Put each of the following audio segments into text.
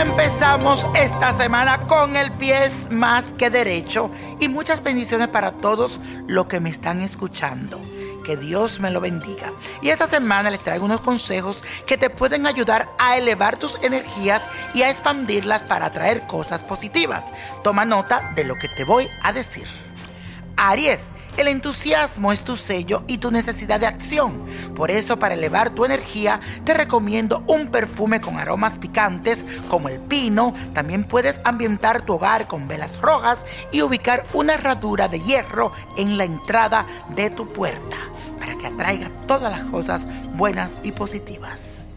Comenzamos esta semana con el pie más que derecho y muchas bendiciones para todos los que me están escuchando. Que Dios me lo bendiga. Y esta semana les traigo unos consejos que te pueden ayudar a elevar tus energías y a expandirlas para atraer cosas positivas. Toma nota de lo que te voy a decir. Aries el entusiasmo es tu sello y tu necesidad de acción. Por eso, para elevar tu energía, te recomiendo un perfume con aromas picantes como el pino. También puedes ambientar tu hogar con velas rojas y ubicar una herradura de hierro en la entrada de tu puerta para que atraiga todas las cosas buenas y positivas.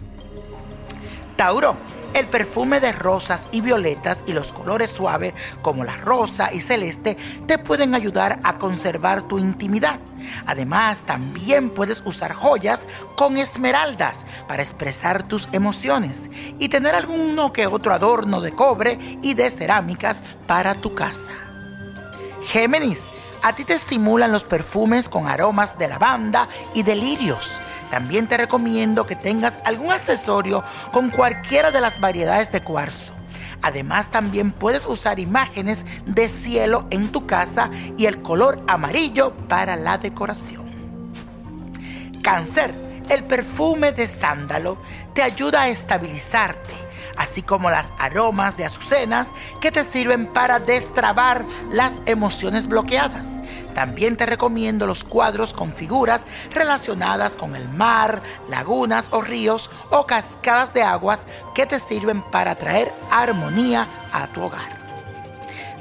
Tauro el perfume de rosas y violetas y los colores suaves como la rosa y celeste te pueden ayudar a conservar tu intimidad. Además, también puedes usar joyas con esmeraldas para expresar tus emociones y tener alguno que otro adorno de cobre y de cerámicas para tu casa. Géminis, a ti te estimulan los perfumes con aromas de lavanda y de lirios. También te recomiendo que tengas algún accesorio con cualquiera de las variedades de cuarzo. Además también puedes usar imágenes de cielo en tu casa y el color amarillo para la decoración. Cáncer, el perfume de sándalo te ayuda a estabilizarte así como las aromas de azucenas que te sirven para destrabar las emociones bloqueadas. También te recomiendo los cuadros con figuras relacionadas con el mar, lagunas o ríos o cascadas de aguas que te sirven para traer armonía a tu hogar.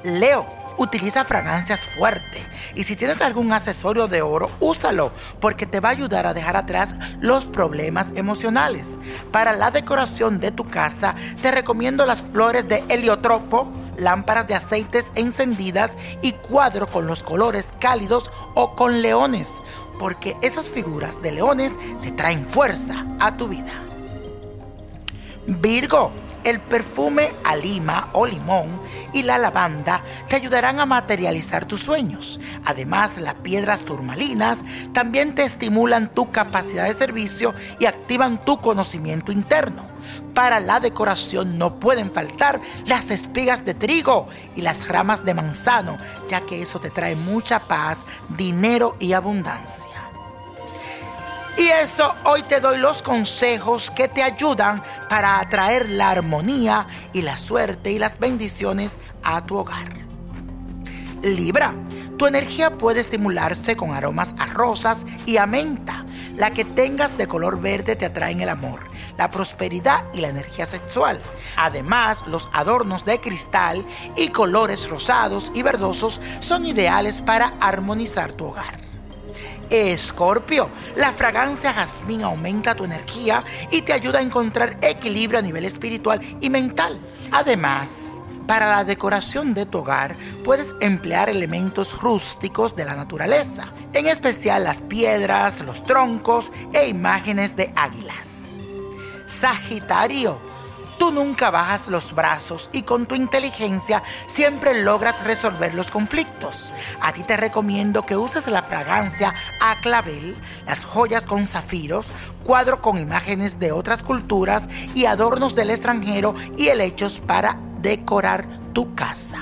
Leo utiliza fragancias fuertes y si tienes algún accesorio de oro, úsalo porque te va a ayudar a dejar atrás los problemas emocionales. Para la decoración de tu casa, te recomiendo las flores de heliotropo, lámparas de aceites encendidas y cuadro con los colores cálidos o con leones, porque esas figuras de leones te traen fuerza a tu vida. Virgo, el perfume a lima o limón y la lavanda te ayudarán a materializar tus sueños. Además, las piedras turmalinas también te estimulan tu capacidad de servicio y activan tu conocimiento interno. Para la decoración no pueden faltar las espigas de trigo y las ramas de manzano, ya que eso te trae mucha paz, dinero y abundancia. Y eso hoy te doy los consejos que te ayudan para atraer la armonía y la suerte y las bendiciones a tu hogar. Libra, tu energía puede estimularse con aromas a rosas y a menta. La que tengas de color verde te atraen el amor, la prosperidad y la energía sexual. Además, los adornos de cristal y colores rosados y verdosos son ideales para armonizar tu hogar. Escorpio, la fragancia jazmín aumenta tu energía y te ayuda a encontrar equilibrio a nivel espiritual y mental. Además, para la decoración de tu hogar puedes emplear elementos rústicos de la naturaleza, en especial las piedras, los troncos e imágenes de águilas. Sagitario, Tú nunca bajas los brazos y con tu inteligencia siempre logras resolver los conflictos. A ti te recomiendo que uses la fragancia a clavel, las joyas con zafiros, cuadro con imágenes de otras culturas y adornos del extranjero y helechos para decorar tu casa.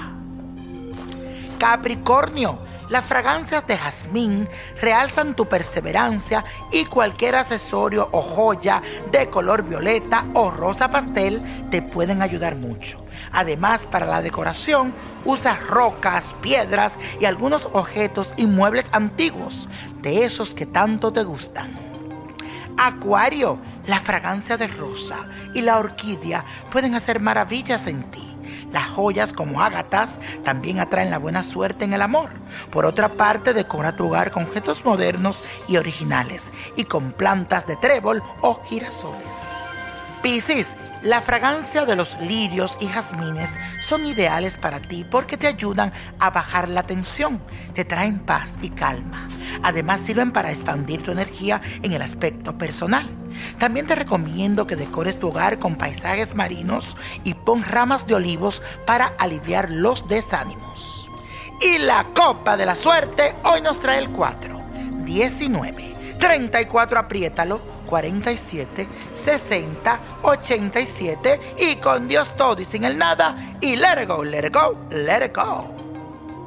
Capricornio, las fragancias de jazmín realzan tu perseverancia y cualquier accesorio o joya de color violeta o rosa pastel te pueden ayudar mucho. Además, para la decoración, usa rocas, piedras y algunos objetos y muebles antiguos, de esos que tanto te gustan. Acuario, la fragancia de rosa y la orquídea pueden hacer maravillas en ti. Las joyas como ágatas también atraen la buena suerte en el amor. Por otra parte, decora tu hogar con objetos modernos y originales y con plantas de trébol o girasoles. Piscis, la fragancia de los lirios y jazmines son ideales para ti porque te ayudan a bajar la tensión, te traen paz y calma. Además sirven para expandir tu energía en el aspecto personal. También te recomiendo que decores tu hogar con paisajes marinos y pon ramas de olivos para aliviar los desánimos. Y la copa de la suerte hoy nos trae el 4, 19, 34 apriétalo 47 60 87 y con Dios todo y sin el nada y let it go, let it go, let it go.